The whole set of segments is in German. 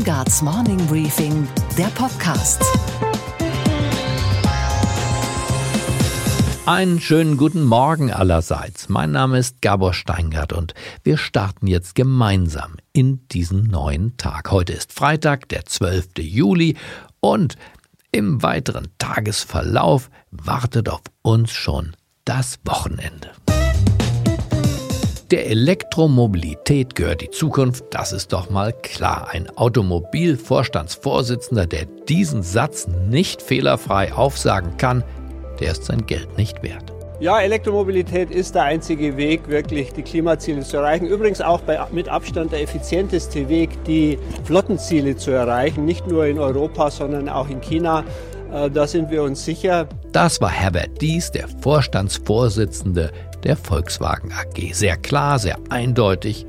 Steingarts Morning Briefing, der Podcast. Einen schönen guten Morgen allerseits. Mein Name ist Gabor Steingart und wir starten jetzt gemeinsam in diesen neuen Tag. Heute ist Freitag, der 12. Juli und im weiteren Tagesverlauf wartet auf uns schon das Wochenende. Der Elektromobilität gehört die Zukunft, das ist doch mal klar. Ein Automobilvorstandsvorsitzender, der diesen Satz nicht fehlerfrei aufsagen kann, der ist sein Geld nicht wert. Ja, Elektromobilität ist der einzige Weg, wirklich die Klimaziele zu erreichen. Übrigens auch bei, mit Abstand der effizienteste Weg, die Flottenziele zu erreichen. Nicht nur in Europa, sondern auch in China. Äh, da sind wir uns sicher. Das war Herbert Dies, der Vorstandsvorsitzende der Volkswagen AG. Sehr klar, sehr eindeutig.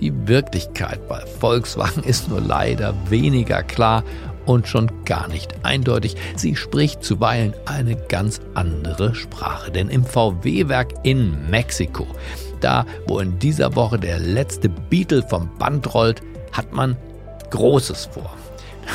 Die Wirklichkeit bei Volkswagen ist nur leider weniger klar und schon gar nicht eindeutig. Sie spricht zuweilen eine ganz andere Sprache. Denn im VW-Werk in Mexiko, da wo in dieser Woche der letzte Beetle vom Band rollt, hat man Großes vor.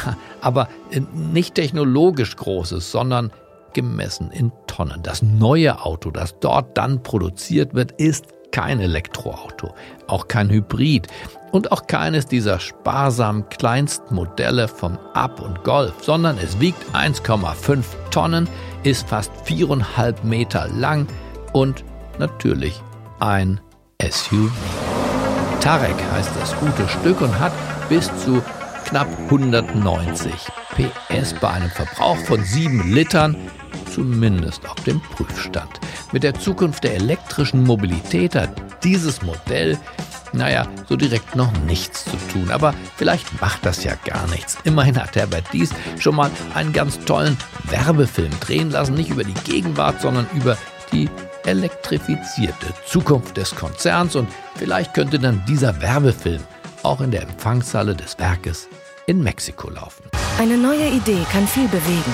Aber nicht technologisch Großes, sondern gemessen in Tonnen. Das neue Auto, das dort dann produziert wird, ist kein Elektroauto, auch kein Hybrid und auch keines dieser sparsamen Kleinstmodelle vom Up und Golf, sondern es wiegt 1,5 Tonnen, ist fast viereinhalb Meter lang und natürlich ein SUV. Tarek heißt das gute Stück und hat bis zu knapp 190 PS bei einem Verbrauch von 7 Litern, zumindest auf dem Prüfstand. Mit der Zukunft der elektrischen Mobilität hat dieses Modell, naja, so direkt noch nichts zu tun. Aber vielleicht macht das ja gar nichts. Immerhin hat Herbert Dies schon mal einen ganz tollen Werbefilm drehen lassen, nicht über die Gegenwart, sondern über die elektrifizierte Zukunft des Konzerns. Und vielleicht könnte dann dieser Werbefilm auch in der Empfangshalle des Werkes in Mexiko laufen. Eine neue Idee kann viel bewegen.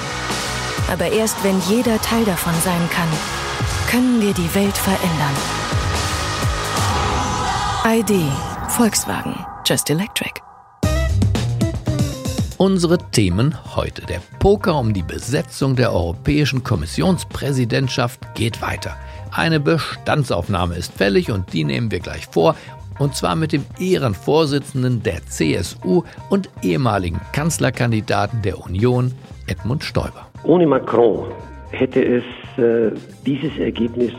Aber erst wenn jeder Teil davon sein kann, können wir die Welt verändern. ID Volkswagen Just Electric. Unsere Themen heute. Der Poker um die Besetzung der Europäischen Kommissionspräsidentschaft geht weiter. Eine Bestandsaufnahme ist fällig und die nehmen wir gleich vor. Und zwar mit dem Ehrenvorsitzenden der CSU und ehemaligen Kanzlerkandidaten der Union, Edmund Stoiber. Ohne Macron hätte es äh, dieses Ergebnis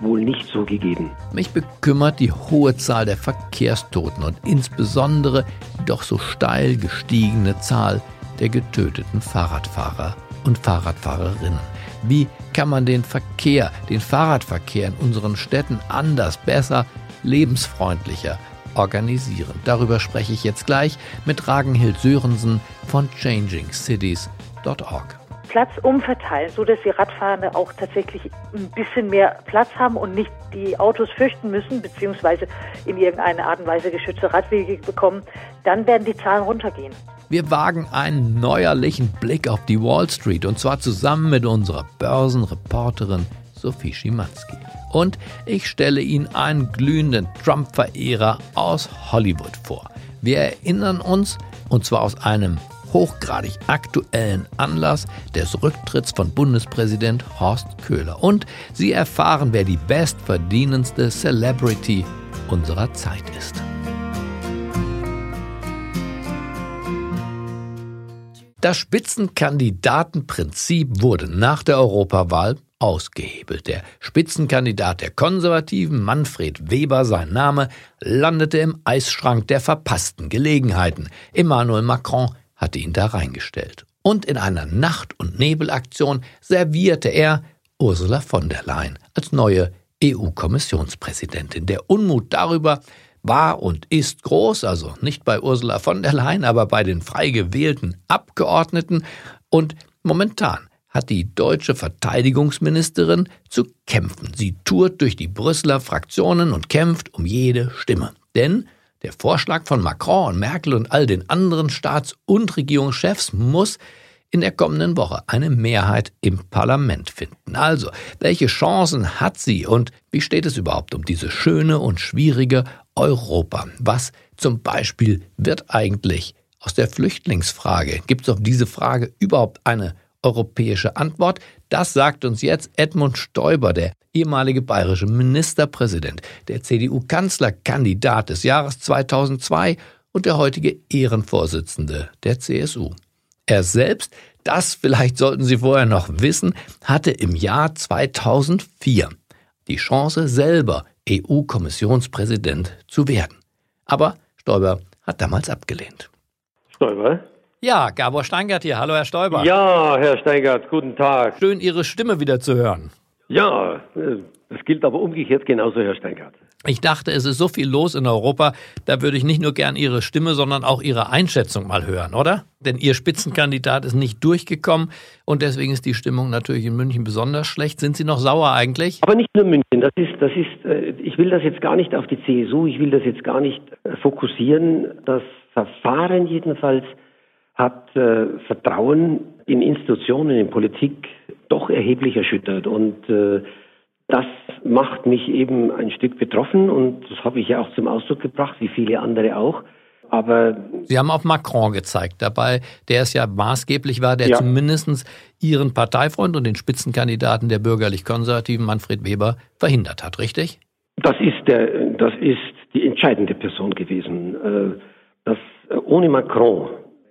wohl nicht so gegeben. Mich bekümmert die hohe Zahl der Verkehrstoten und insbesondere die doch so steil gestiegene Zahl der getöteten Fahrradfahrer und Fahrradfahrerinnen. Wie kann man den Verkehr, den Fahrradverkehr in unseren Städten anders, besser lebensfreundlicher organisieren. Darüber spreche ich jetzt gleich mit Ragenhild Sörensen von changingcities.org. Platz umverteilen, so dass die Radfahrende auch tatsächlich ein bisschen mehr Platz haben und nicht die Autos fürchten müssen, beziehungsweise in irgendeiner Art und Weise geschützte Radwege bekommen, dann werden die Zahlen runtergehen. Wir wagen einen neuerlichen Blick auf die Wall Street und zwar zusammen mit unserer Börsenreporterin Sophie Schimanski. Und ich stelle Ihnen einen glühenden Trump-Verehrer aus Hollywood vor. Wir erinnern uns, und zwar aus einem hochgradig aktuellen Anlass des Rücktritts von Bundespräsident Horst Köhler. Und Sie erfahren, wer die bestverdienendste Celebrity unserer Zeit ist. Das Spitzenkandidatenprinzip wurde nach der Europawahl ausgehebelt. Der Spitzenkandidat der Konservativen, Manfred Weber, sein Name, landete im Eisschrank der verpassten Gelegenheiten. Emmanuel Macron hatte ihn da reingestellt. Und in einer Nacht- und Nebelaktion servierte er Ursula von der Leyen als neue EU-Kommissionspräsidentin. Der Unmut darüber war und ist groß, also nicht bei Ursula von der Leyen, aber bei den frei gewählten Abgeordneten. Und momentan hat die deutsche Verteidigungsministerin zu kämpfen. Sie tourt durch die Brüsseler Fraktionen und kämpft um jede Stimme. Denn der Vorschlag von Macron und Merkel und all den anderen Staats- und Regierungschefs muss in der kommenden Woche eine Mehrheit im Parlament finden. Also, welche Chancen hat sie und wie steht es überhaupt um diese schöne und schwierige Europa? Was zum Beispiel wird eigentlich aus der Flüchtlingsfrage. Gibt es auf diese Frage überhaupt eine europäische Antwort? Das sagt uns jetzt Edmund Stoiber, der ehemalige bayerische Ministerpräsident, der CDU-Kanzlerkandidat des Jahres 2002 und der heutige Ehrenvorsitzende der CSU. Er selbst, das vielleicht sollten Sie vorher noch wissen, hatte im Jahr 2004 die Chance, selber EU-Kommissionspräsident zu werden. Aber Stoiber hat damals abgelehnt. Stoiber? Ja, Gabor Steingart hier. Hallo, Herr Stoiber. Ja, Herr Steingart, guten Tag. Schön, Ihre Stimme wieder zu hören. Ja, das gilt aber umgekehrt genauso, Herr Steingart. Ich dachte, es ist so viel los in Europa, da würde ich nicht nur gern Ihre Stimme, sondern auch Ihre Einschätzung mal hören, oder? Denn Ihr Spitzenkandidat ist nicht durchgekommen und deswegen ist die Stimmung natürlich in München besonders schlecht. Sind Sie noch sauer eigentlich? Aber nicht nur München. Das ist, das ist, äh, ich will das jetzt gar nicht auf die CSU, ich will das jetzt gar nicht äh, fokussieren. Das Verfahren jedenfalls hat äh, Vertrauen in Institutionen, in Politik doch erheblich erschüttert. Und äh, das macht mich eben ein Stück betroffen und das habe ich ja auch zum Ausdruck gebracht, wie viele andere auch. Aber Sie haben auf Macron gezeigt, dabei, der es ja maßgeblich war, der ja. zumindest Ihren Parteifreund und den Spitzenkandidaten der bürgerlich-konservativen Manfred Weber verhindert hat, richtig? Das ist, der, das ist die entscheidende Person gewesen. Äh, das, ohne Macron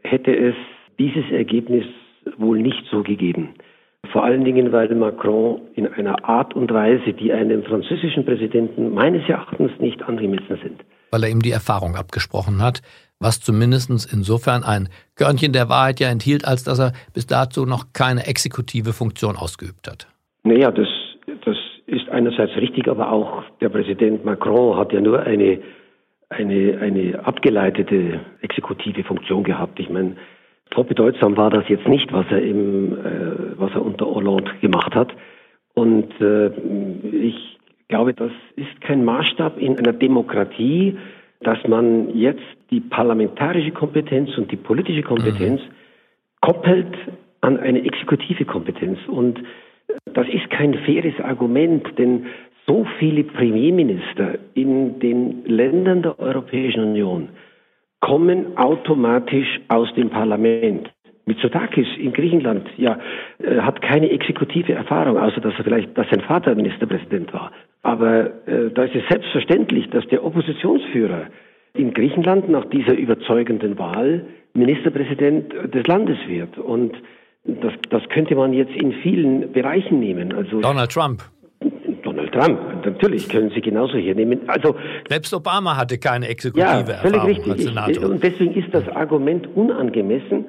hätte es dieses Ergebnis wohl nicht so gegeben. Vor allen Dingen, weil Macron in einer Art und Weise, die einem französischen Präsidenten meines Erachtens nicht angemessen sind. Weil er ihm die Erfahrung abgesprochen hat, was zumindest insofern ein Körnchen der Wahrheit ja enthielt, als dass er bis dato noch keine exekutive Funktion ausgeübt hat. Naja, das, das ist einerseits richtig, aber auch der Präsident Macron hat ja nur eine eine, eine abgeleitete exekutive Funktion gehabt. Ich meine, so bedeutsam war das jetzt nicht, was er im, äh, was er unter Hollande gemacht hat. Und äh, ich glaube, das ist kein Maßstab in einer Demokratie, dass man jetzt die parlamentarische Kompetenz und die politische Kompetenz mhm. koppelt an eine exekutive Kompetenz. Und das ist kein faires Argument, denn so viele Premierminister in den Ländern der Europäischen Union kommen automatisch aus dem Parlament. Mitsotakis in Griechenland ja, äh, hat keine exekutive Erfahrung, außer dass er vielleicht, dass sein Vater Ministerpräsident war. Aber äh, da ist es selbstverständlich, dass der Oppositionsführer in Griechenland nach dieser überzeugenden Wahl Ministerpräsident des Landes wird. Und das, das könnte man jetzt in vielen Bereichen nehmen. Also Donald Trump. Donald Trump, natürlich können Sie genauso hier nehmen. Also selbst Obama hatte keine exekutive ja, völlig Erfahrung richtig. Ich, und deswegen ist das Argument unangemessen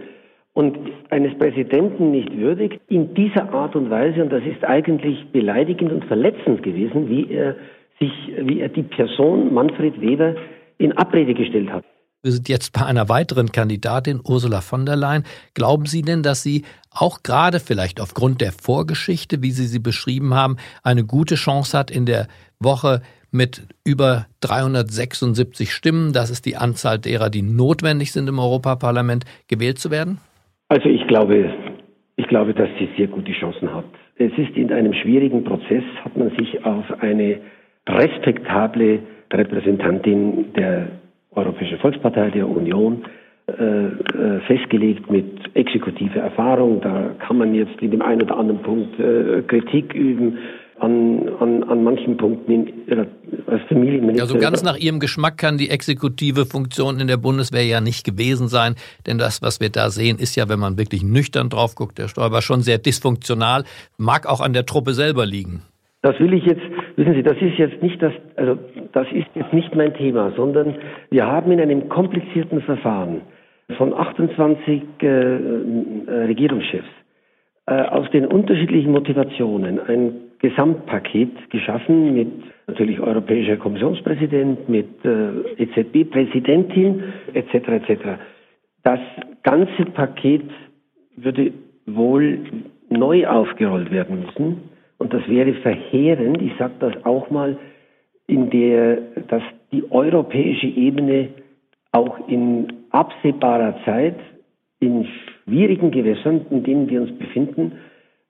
und eines Präsidenten nicht würdig in dieser Art und Weise. Und das ist eigentlich beleidigend und verletzend gewesen, wie er sich, wie er die Person Manfred Weber in Abrede gestellt hat. Wir sind jetzt bei einer weiteren Kandidatin, Ursula von der Leyen. Glauben Sie denn, dass sie auch gerade vielleicht aufgrund der Vorgeschichte, wie Sie sie beschrieben haben, eine gute Chance hat in der Woche mit über 376 Stimmen, das ist die Anzahl derer, die notwendig sind im Europaparlament, gewählt zu werden? Also ich glaube, ich glaube, dass sie sehr gute Chancen hat. Es ist in einem schwierigen Prozess, hat man sich auf eine respektable Repräsentantin der Europäische Volkspartei der Union äh, äh, festgelegt mit exekutiver Erfahrung. Da kann man jetzt in dem einen oder anderen Punkt äh, Kritik üben. An, an, an manchen Punkten in, als Familienminister. Also ganz nach Ihrem Geschmack kann die exekutive Funktion in der Bundeswehr ja nicht gewesen sein, denn das, was wir da sehen, ist ja, wenn man wirklich nüchtern drauf guckt, der Stoiber schon sehr dysfunktional, mag auch an der Truppe selber liegen. Das will ich jetzt, wissen Sie, das ist jetzt nicht das, also das ist jetzt nicht mein Thema, sondern wir haben in einem komplizierten Verfahren von 28 äh, äh, Regierungschefs äh, aus den unterschiedlichen Motivationen ein Gesamtpaket geschaffen mit natürlich europäischer Kommissionspräsident, mit äh, EZB-Präsidentin etc. etc. Das ganze Paket würde wohl neu aufgerollt werden müssen und das wäre verheerend, ich sage das auch mal, in der, dass die europäische Ebene auch in absehbarer Zeit in schwierigen Gewässern, in denen wir uns befinden,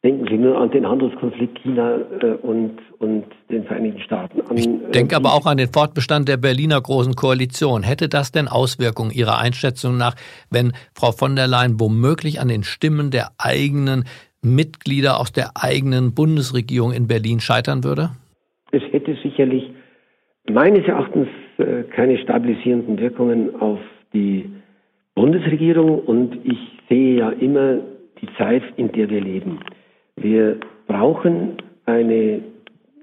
Denken Sie nur an den Handelskonflikt China äh, und, und den Vereinigten Staaten. An, ich äh, denke aber auch an den Fortbestand der Berliner Großen Koalition. Hätte das denn Auswirkungen Ihrer Einschätzung nach, wenn Frau von der Leyen womöglich an den Stimmen der eigenen Mitglieder aus der eigenen Bundesregierung in Berlin scheitern würde? Es hätte sicherlich meines Erachtens äh, keine stabilisierenden Wirkungen auf die Bundesregierung und ich sehe ja immer die Zeit, in der wir leben. Wir brauchen eine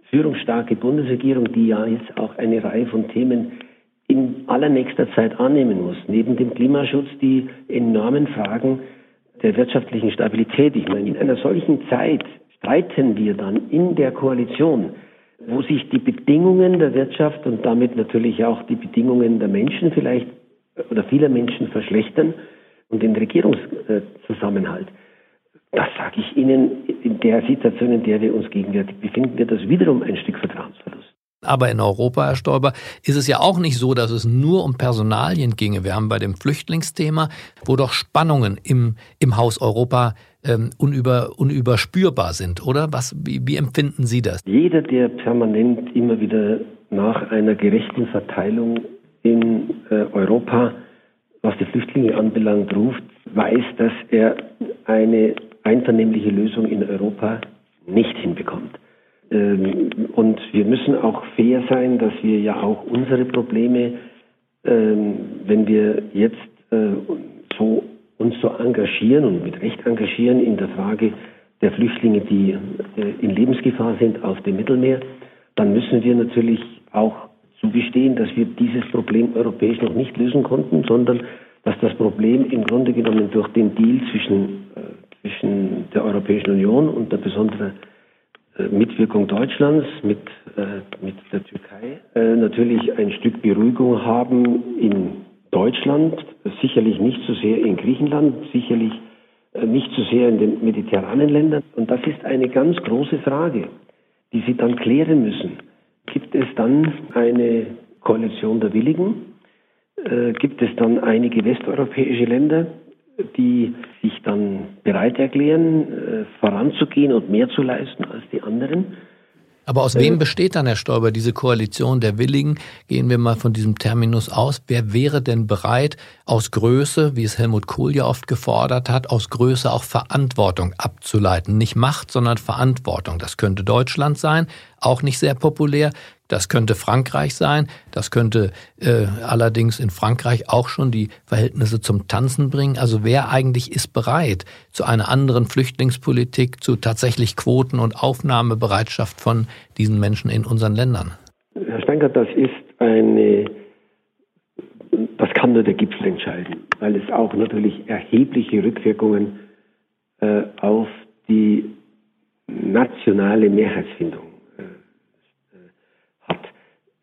führungsstarke Bundesregierung, die ja jetzt auch eine Reihe von Themen in allernächster Zeit annehmen muss. Neben dem Klimaschutz die enormen Fragen der wirtschaftlichen Stabilität. Ich meine, in einer solchen Zeit streiten wir dann in der Koalition, wo sich die Bedingungen der Wirtschaft und damit natürlich auch die Bedingungen der Menschen vielleicht oder vieler Menschen verschlechtern und den Regierungszusammenhalt. Das sage ich Ihnen, in der Situation, in der wir uns gegenwärtig befinden, wird das wiederum ein Stück Vertrauensverlust. Aber in Europa, Herr Stoiber, ist es ja auch nicht so, dass es nur um Personalien ginge. Wir haben bei dem Flüchtlingsthema, wo doch Spannungen im, im Haus Europa ähm, unüber, unüberspürbar sind, oder? Was, wie, wie empfinden Sie das? Jeder, der permanent immer wieder nach einer gerechten Verteilung in äh, Europa, was die Flüchtlinge anbelangt, ruft, weiß, dass er eine einvernehmliche Lösung in Europa nicht hinbekommt. Ähm, und wir müssen auch fair sein, dass wir ja auch unsere Probleme, ähm, wenn wir jetzt äh, so, uns so engagieren und mit Recht engagieren in der Frage der Flüchtlinge, die äh, in Lebensgefahr sind auf dem Mittelmeer, dann müssen wir natürlich auch zugestehen, dass wir dieses Problem europäisch noch nicht lösen konnten, sondern dass das Problem im Grunde genommen durch den Deal zwischen, äh, zwischen der Europäischen Union und der besonderen Mitwirkung Deutschlands mit, äh, mit der Türkei äh, natürlich ein Stück Beruhigung haben in Deutschland, sicherlich nicht so sehr in Griechenland, sicherlich äh, nicht so sehr in den mediterranen Ländern. Und das ist eine ganz große Frage, die Sie dann klären müssen. Gibt es dann eine Koalition der Willigen? Äh, gibt es dann einige westeuropäische Länder, die sich dann bereit erklären, äh, voranzugehen und mehr zu leisten als die anderen. Aber aus wem besteht dann, Herr Stoiber, diese Koalition der Willigen? Gehen wir mal von diesem Terminus aus. Wer wäre denn bereit, aus Größe, wie es Helmut Kohl ja oft gefordert hat, aus Größe auch Verantwortung abzuleiten? Nicht Macht, sondern Verantwortung. Das könnte Deutschland sein, auch nicht sehr populär. Das könnte Frankreich sein, das könnte äh, allerdings in Frankreich auch schon die Verhältnisse zum Tanzen bringen. Also wer eigentlich ist bereit zu einer anderen Flüchtlingspolitik, zu tatsächlich Quoten und Aufnahmebereitschaft von diesen Menschen in unseren Ländern? Herr Steingart, das ist eine, das kann nur der Gipfel entscheiden, weil es auch natürlich erhebliche Rückwirkungen äh, auf die nationale Mehrheitsfindung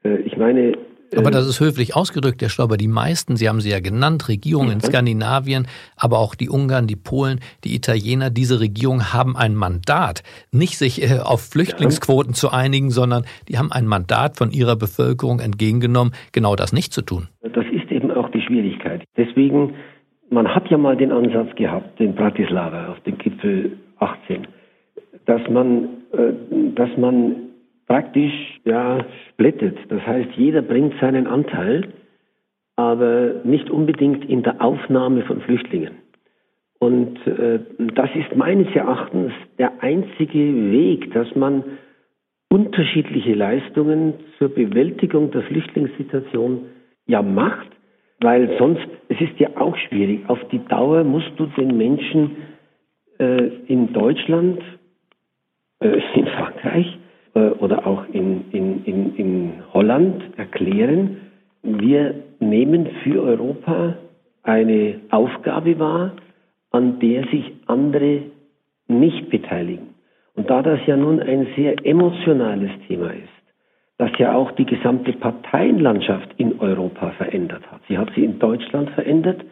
ich meine, aber das ist höflich ausgedrückt, Herr Stauber. Die meisten, Sie haben sie ja genannt, Regierungen in Skandinavien, aber auch die Ungarn, die Polen, die Italiener, diese Regierungen haben ein Mandat, nicht sich äh, auf Flüchtlingsquoten zu einigen, sondern die haben ein Mandat von ihrer Bevölkerung entgegengenommen, genau das nicht zu tun. Das ist eben auch die Schwierigkeit. Deswegen, man hat ja mal den Ansatz gehabt, in Bratislava auf dem Gipfel 18, dass man, äh, dass man praktisch ja, splittet. Das heißt, jeder bringt seinen Anteil, aber nicht unbedingt in der Aufnahme von Flüchtlingen. Und äh, das ist meines Erachtens der einzige Weg, dass man unterschiedliche Leistungen zur Bewältigung der Flüchtlingssituation ja macht, weil sonst, es ist ja auch schwierig, auf die Dauer musst du den Menschen äh, in Deutschland, äh, in Frankreich, oder auch in, in, in, in Holland erklären, wir nehmen für Europa eine Aufgabe wahr, an der sich andere nicht beteiligen. Und da das ja nun ein sehr emotionales Thema ist, das ja auch die gesamte Parteienlandschaft in Europa verändert hat. Sie hat sie in Deutschland verändert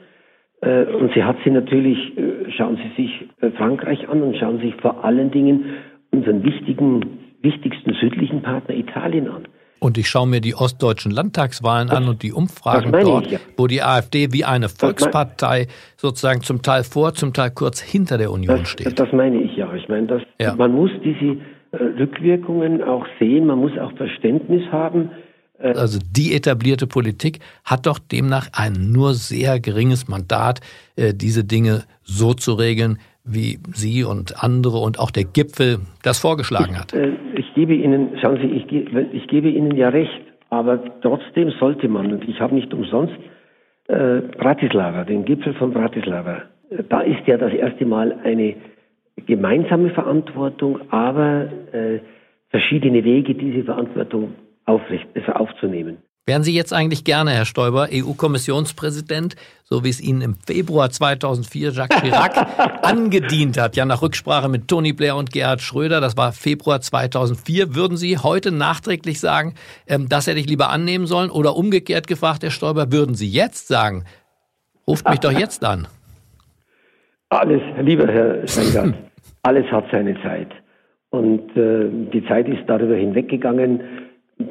äh, und sie hat sie natürlich, äh, schauen Sie sich äh, Frankreich an und schauen Sie sich vor allen Dingen unseren wichtigen wichtigsten südlichen Partner Italien an. Und ich schaue mir die ostdeutschen Landtagswahlen das, an und die Umfragen dort, ja. wo die AfD wie eine Volkspartei sozusagen zum Teil vor, zum Teil kurz hinter der Union das, steht. Das meine ich ja. Ich meine, das, ja. man muss diese äh, Rückwirkungen auch sehen, man muss auch Verständnis haben. Äh, also die etablierte Politik hat doch demnach ein nur sehr geringes Mandat, äh, diese Dinge so zu regeln, wie Sie und andere und auch der Gipfel das vorgeschlagen hat. Ich, ich gebe Ihnen, schauen Sie, ich, ich, gebe Ihnen ja recht, aber trotzdem sollte man, und ich habe nicht umsonst äh, Bratislava, den Gipfel von Bratislava, da ist ja das erste Mal eine gemeinsame Verantwortung, aber äh, verschiedene Wege, diese Verantwortung aufrecht, also aufzunehmen. Wären Sie jetzt eigentlich gerne, Herr Stoiber, EU-Kommissionspräsident, so wie es Ihnen im Februar 2004 Jacques Chirac angedient hat, ja nach Rücksprache mit Tony Blair und Gerhard Schröder, das war Februar 2004, würden Sie heute nachträglich sagen, ähm, das hätte ich lieber annehmen sollen? Oder umgekehrt gefragt, Herr Stoiber, würden Sie jetzt sagen, ruft mich doch jetzt an? Alles, lieber Herr Steingart, alles hat seine Zeit. Und äh, die Zeit ist darüber hinweggegangen.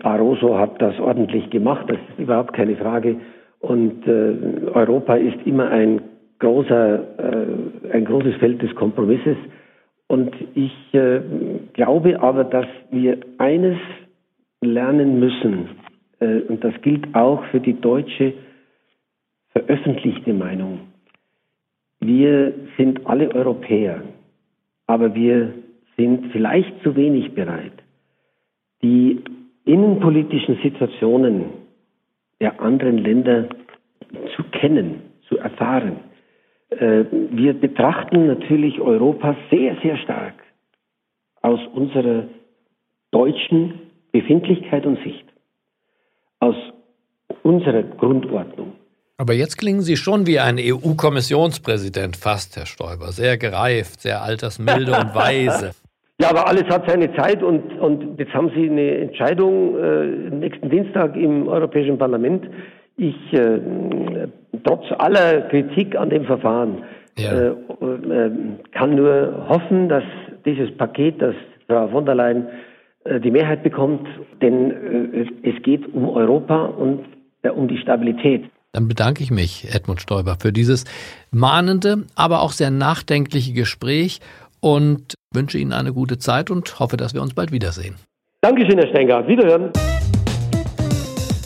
Barroso hat das ordentlich gemacht, das ist überhaupt keine Frage. Und äh, Europa ist immer ein großer, äh, ein großes Feld des Kompromisses. Und ich äh, glaube aber, dass wir eines lernen müssen, äh, und das gilt auch für die deutsche veröffentlichte Meinung. Wir sind alle Europäer, aber wir sind vielleicht zu wenig bereit, die innenpolitischen Situationen der anderen Länder zu kennen, zu erfahren. Äh, wir betrachten natürlich Europa sehr, sehr stark aus unserer deutschen Befindlichkeit und Sicht, aus unserer Grundordnung. Aber jetzt klingen Sie schon wie ein EU-Kommissionspräsident fast, Herr Stoiber. Sehr gereift, sehr altersmilde und weise. Ja, aber alles hat seine Zeit und, und jetzt haben Sie eine Entscheidung äh, nächsten Dienstag im Europäischen Parlament. Ich, äh, trotz aller Kritik an dem Verfahren, ja. äh, äh kann nur hoffen, dass dieses Paket, das Frau von der Leyen äh, die Mehrheit bekommt, denn äh, es geht um Europa und um die Stabilität. Dann bedanke ich mich, Edmund Stoiber, für dieses mahnende, aber auch sehr nachdenkliche Gespräch und wünsche Ihnen eine gute Zeit und hoffe, dass wir uns bald wiedersehen. Dankeschön, Herr Stenger. Wiederhören.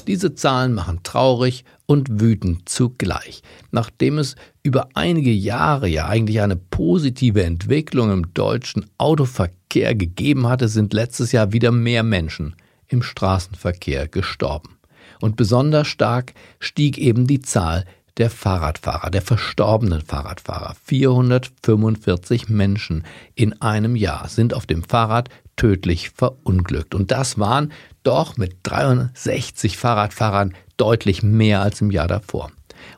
Diese Zahlen machen traurig und wütend zugleich. Nachdem es über einige Jahre ja eigentlich eine positive Entwicklung im deutschen Autoverkehr gegeben hatte, sind letztes Jahr wieder mehr Menschen im Straßenverkehr gestorben. Und besonders stark stieg eben die Zahl der Fahrradfahrer, der verstorbenen Fahrradfahrer. 445 Menschen in einem Jahr sind auf dem Fahrrad tödlich verunglückt. Und das waren doch mit 63 Fahrradfahrern deutlich mehr als im Jahr davor.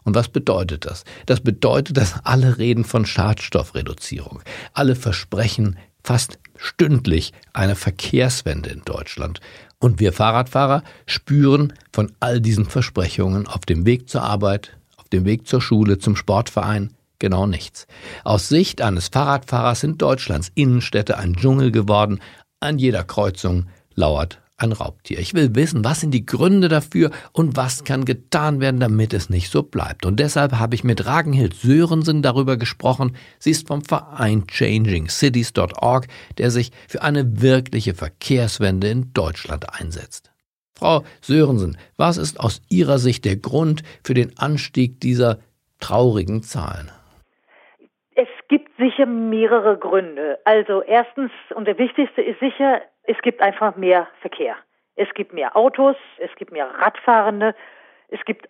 Und was bedeutet das? Das bedeutet, dass alle reden von Schadstoffreduzierung. Alle versprechen fast stündlich eine Verkehrswende in Deutschland. Und wir Fahrradfahrer spüren von all diesen Versprechungen auf dem Weg zur Arbeit, auf dem Weg zur Schule, zum Sportverein genau nichts. Aus Sicht eines Fahrradfahrers sind Deutschlands Innenstädte ein Dschungel geworden. An jeder Kreuzung lauert ein Raubtier. Ich will wissen, was sind die Gründe dafür und was kann getan werden, damit es nicht so bleibt. Und deshalb habe ich mit Ragenhild Sörensen darüber gesprochen. Sie ist vom Verein ChangingCities.org, der sich für eine wirkliche Verkehrswende in Deutschland einsetzt. Frau Sörensen, was ist aus Ihrer Sicht der Grund für den Anstieg dieser traurigen Zahlen? Es gibt sicher mehrere Gründe. Also erstens und der wichtigste ist sicher, es gibt einfach mehr Verkehr. Es gibt mehr Autos, es gibt mehr Radfahrende, es gibt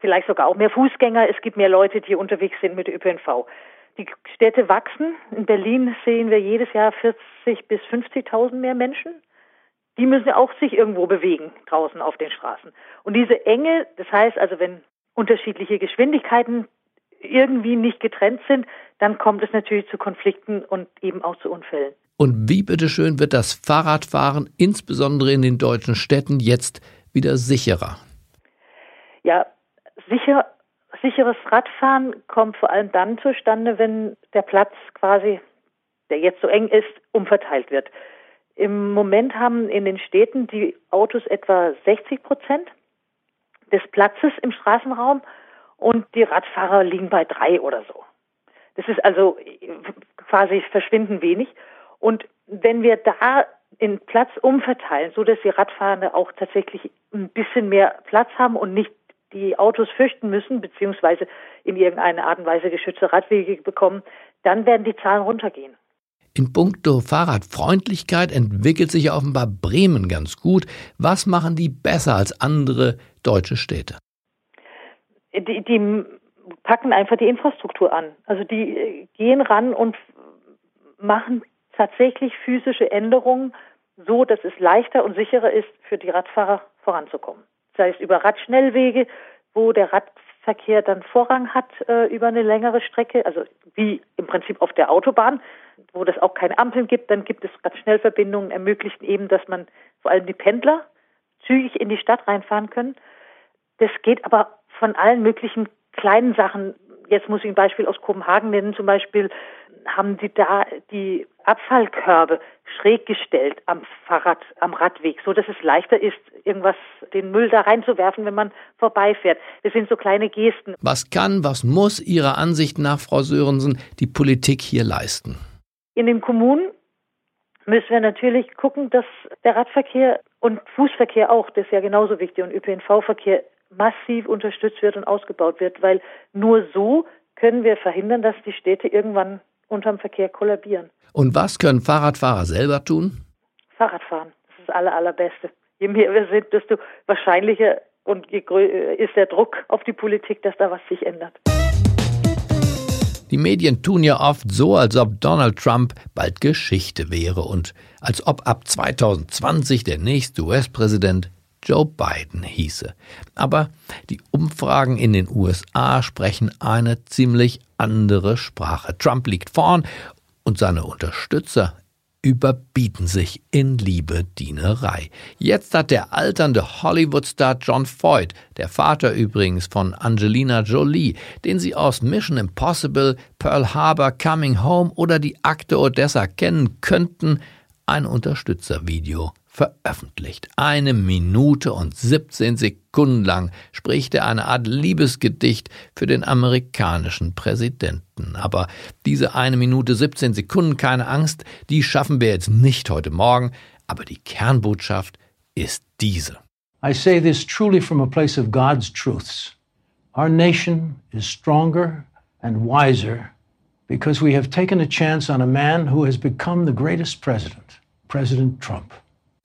vielleicht sogar auch mehr Fußgänger, es gibt mehr Leute, die unterwegs sind mit ÖPNV. Die Städte wachsen. In Berlin sehen wir jedes Jahr 40 bis 50.000 mehr Menschen. Die müssen auch sich irgendwo bewegen draußen auf den Straßen. Und diese Enge, das heißt also, wenn unterschiedliche Geschwindigkeiten irgendwie nicht getrennt sind, dann kommt es natürlich zu Konflikten und eben auch zu Unfällen. Und wie bitteschön wird das Fahrradfahren, insbesondere in den deutschen Städten, jetzt wieder sicherer? Ja, sicher, sicheres Radfahren kommt vor allem dann zustande, wenn der Platz quasi, der jetzt so eng ist, umverteilt wird. Im Moment haben in den Städten die Autos etwa 60 Prozent des Platzes im Straßenraum und die Radfahrer liegen bei drei oder so. Das ist also quasi verschwindend wenig. Und wenn wir da den Platz umverteilen, so dass die Radfahrende auch tatsächlich ein bisschen mehr Platz haben und nicht die Autos fürchten müssen, beziehungsweise in irgendeiner Art und Weise geschützte Radwege bekommen, dann werden die Zahlen runtergehen. In puncto Fahrradfreundlichkeit entwickelt sich offenbar Bremen ganz gut. Was machen die besser als andere deutsche Städte? Die, die packen einfach die Infrastruktur an. Also die äh, gehen ran und machen tatsächlich physische Änderungen, so dass es leichter und sicherer ist, für die Radfahrer voranzukommen. Sei es über Radschnellwege, wo der Radverkehr dann Vorrang hat äh, über eine längere Strecke, also wie im Prinzip auf der Autobahn, wo das auch keine Ampeln gibt, dann gibt es Radschnellverbindungen, ermöglichen eben, dass man vor allem die Pendler zügig in die Stadt reinfahren können. Das geht aber von allen möglichen kleinen Sachen. Jetzt muss ich ein Beispiel aus Kopenhagen nennen. Zum Beispiel haben sie da die Abfallkörbe schräg gestellt am Fahrrad, am Radweg, so dass es leichter ist, irgendwas, den Müll da reinzuwerfen, wenn man vorbeifährt. Das sind so kleine Gesten. Was kann, was muss Ihrer Ansicht nach, Frau Sörensen, die Politik hier leisten? In den Kommunen müssen wir natürlich gucken, dass der Radverkehr und Fußverkehr auch, das ist ja genauso wichtig, und ÖPNV-Verkehr massiv unterstützt wird und ausgebaut wird, weil nur so können wir verhindern, dass die Städte irgendwann unterm Verkehr kollabieren. Und was können Fahrradfahrer selber tun? Fahrradfahren, das ist das aller, allerbeste. Je mehr wir sind, desto wahrscheinlicher und je ist der Druck auf die Politik, dass da was sich ändert. Die Medien tun ja oft so, als ob Donald Trump bald Geschichte wäre und als ob ab 2020 der nächste US-Präsident Joe Biden hieße. Aber die Umfragen in den USA sprechen eine ziemlich andere Sprache. Trump liegt vorn und seine Unterstützer überbieten sich in Liebedienerei. Jetzt hat der alternde Hollywood-Star John Voight, der Vater übrigens von Angelina Jolie, den Sie aus Mission Impossible, Pearl Harbor, Coming Home oder die Akte Odessa kennen könnten, ein Unterstützervideo veröffentlicht. Eine Minute und 17 Sekunden lang spricht er eine Art Liebesgedicht für den amerikanischen Präsidenten. Aber diese eine Minute 17 Sekunden, keine Angst, die schaffen wir jetzt nicht heute Morgen, aber die Kernbotschaft ist diese. I say this truly from a place of God's truths. Our nation is stronger and wiser because we have taken a chance on a man who has become the greatest president, President Trump.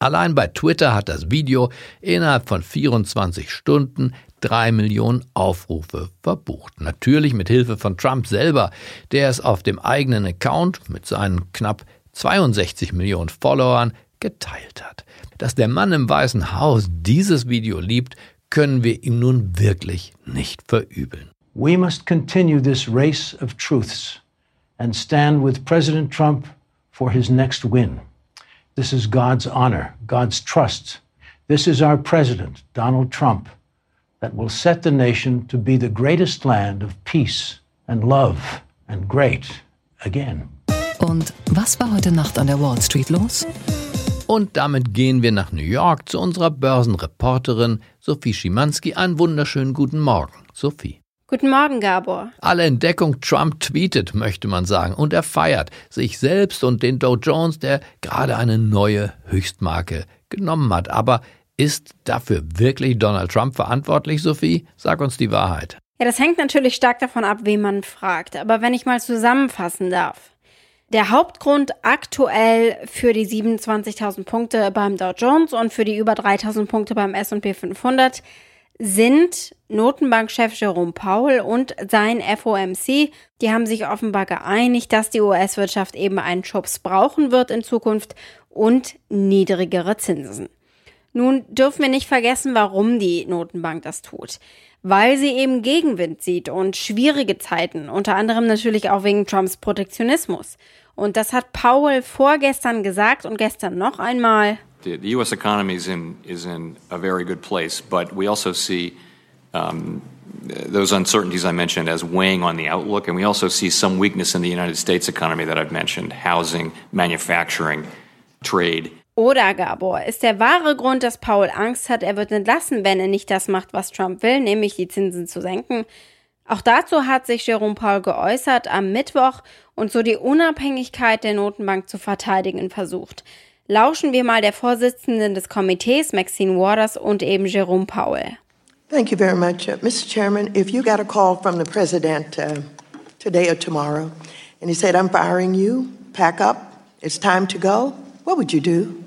Allein bei Twitter hat das Video innerhalb von 24 Stunden drei Millionen Aufrufe verbucht. Natürlich mit Hilfe von Trump selber, der es auf dem eigenen Account mit seinen knapp 62 Millionen Followern geteilt hat. Dass der Mann im Weißen Haus dieses Video liebt, können wir ihm nun wirklich nicht verübeln. We must continue this race of truths and stand with President Trump for his next win. This is God's honor, God's trust. This is our president, Donald Trump, that will set the nation to be the greatest land of peace and love and great again. Und was war heute Nacht an der Wall Street los? Und damit gehen wir nach New York zu unserer Börsenreporterin Sophie Schimanski. Einen wunderschönen guten Morgen, Sophie. Guten Morgen, Gabor. Alle Entdeckung Trump tweetet, möchte man sagen, und er feiert sich selbst und den Dow Jones, der gerade eine neue Höchstmarke genommen hat. Aber ist dafür wirklich Donald Trump verantwortlich, Sophie? Sag uns die Wahrheit. Ja, das hängt natürlich stark davon ab, wen man fragt. Aber wenn ich mal zusammenfassen darf. Der Hauptgrund aktuell für die 27.000 Punkte beim Dow Jones und für die über 3.000 Punkte beim S&P 500 sind Notenbankchef Jerome Powell und sein FOMC. Die haben sich offenbar geeinigt, dass die US-Wirtschaft eben einen Schubs brauchen wird in Zukunft und niedrigere Zinsen. Nun dürfen wir nicht vergessen, warum die Notenbank das tut. Weil sie eben Gegenwind sieht und schwierige Zeiten, unter anderem natürlich auch wegen Trumps Protektionismus. Und das hat Powell vorgestern gesagt und gestern noch einmal. The, the U.S. economy is in is in a very good place, but we also see um, those uncertainties I mentioned as weighing on the outlook, and we also see some weakness in the United States economy that I've mentioned: housing, manufacturing, trade. Oder Gabor, ist der wahre Grund, dass Paul Angst hat, er wird entlassen, wenn er nicht das macht, was Trump will, nämlich die Zinsen zu senken? Auch dazu hat sich Jerome Paul geäußert am Mittwoch und so die Unabhängigkeit der Notenbank zu verteidigen versucht. Lauschen wir mal der Vorsitzenden des Komitees, Maxine Waters, und eben Jerome Powell. Thank you very much. Uh, Mr. Chairman, if you got a call from the president uh, today or tomorrow and he said, I'm firing you, pack up, it's time to go, what would you do?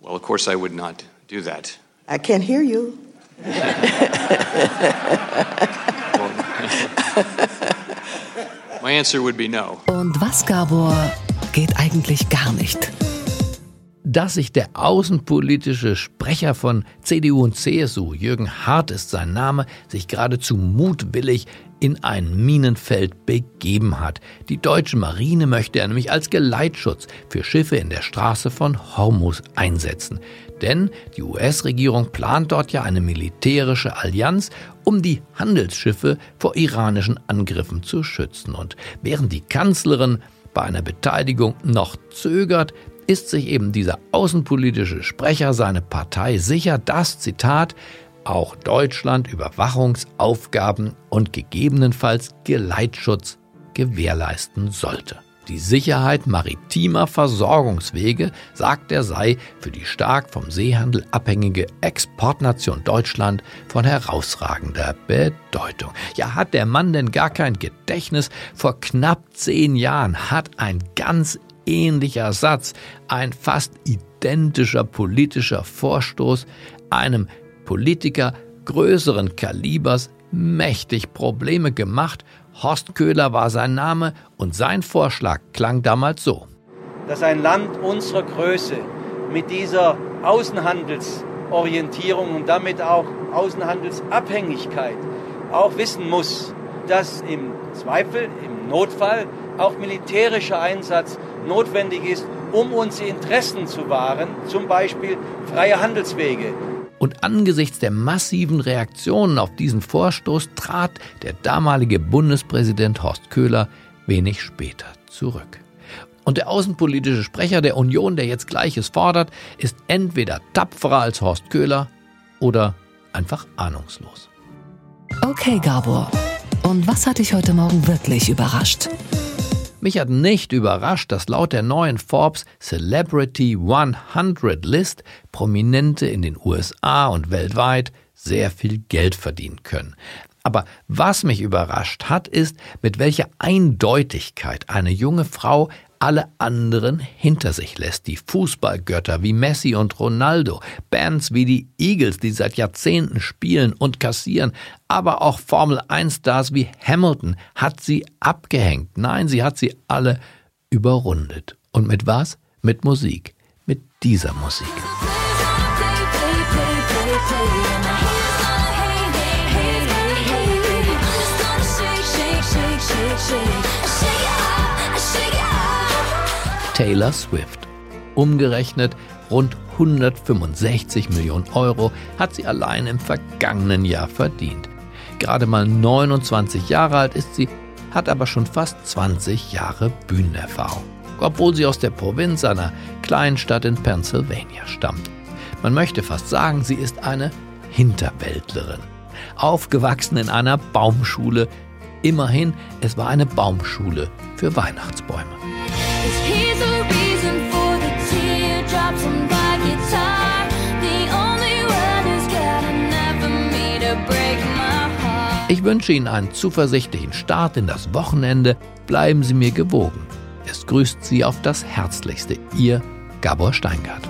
Well, of course, I would not do that. I can't hear you. My answer would be no. Und was, Gabor, geht eigentlich gar nicht? Dass sich der außenpolitische Sprecher von CDU und CSU, Jürgen Hart ist sein Name, sich geradezu mutwillig in ein Minenfeld begeben hat. Die deutsche Marine möchte er nämlich als Geleitschutz für Schiffe in der Straße von Hormuz einsetzen. Denn die US-Regierung plant dort ja eine militärische Allianz, um die Handelsschiffe vor iranischen Angriffen zu schützen. Und während die Kanzlerin bei einer Beteiligung noch zögert, ist sich eben dieser außenpolitische Sprecher seine Partei sicher, dass, Zitat, auch Deutschland Überwachungsaufgaben und gegebenenfalls Geleitschutz gewährleisten sollte. Die Sicherheit maritimer Versorgungswege, sagt er, sei für die stark vom Seehandel abhängige Exportnation Deutschland von herausragender Bedeutung. Ja, hat der Mann denn gar kein Gedächtnis? Vor knapp zehn Jahren hat ein ganz ähnlicher Satz, ein fast identischer politischer Vorstoß einem Politiker größeren Kalibers mächtig Probleme gemacht. Horst Köhler war sein Name und sein Vorschlag klang damals so. Dass ein Land unserer Größe mit dieser Außenhandelsorientierung und damit auch Außenhandelsabhängigkeit auch wissen muss, dass im Zweifel, im Notfall auch militärischer Einsatz notwendig ist, um unsere Interessen zu wahren, zum Beispiel freie Handelswege. Und angesichts der massiven Reaktionen auf diesen Vorstoß trat der damalige Bundespräsident Horst Köhler wenig später zurück. Und der außenpolitische Sprecher der Union, der jetzt Gleiches fordert, ist entweder tapferer als Horst Köhler oder einfach ahnungslos. Okay, Gabor. Und was hat dich heute Morgen wirklich überrascht? Mich hat nicht überrascht, dass laut der neuen Forbes Celebrity 100 List Prominente in den USA und weltweit sehr viel Geld verdienen können. Aber was mich überrascht hat, ist, mit welcher Eindeutigkeit eine junge Frau alle anderen hinter sich lässt. Die Fußballgötter wie Messi und Ronaldo, Bands wie die Eagles, die seit Jahrzehnten spielen und kassieren, aber auch Formel 1-Stars wie Hamilton hat sie abgehängt. Nein, sie hat sie alle überrundet. Und mit was? Mit Musik. Mit dieser Musik. Taylor Swift. Umgerechnet rund 165 Millionen Euro hat sie allein im vergangenen Jahr verdient. Gerade mal 29 Jahre alt ist sie, hat aber schon fast 20 Jahre Bühnenerfahrung, obwohl sie aus der Provinz einer kleinen Stadt in Pennsylvania stammt. Man möchte fast sagen, sie ist eine Hinterwäldlerin. Aufgewachsen in einer Baumschule. Immerhin, es war eine Baumschule für Weihnachtsbäume. Ich wünsche Ihnen einen zuversichtlichen Start in das Wochenende. Bleiben Sie mir gewogen. Es grüßt Sie auf das Herzlichste, Ihr Gabor Steingart.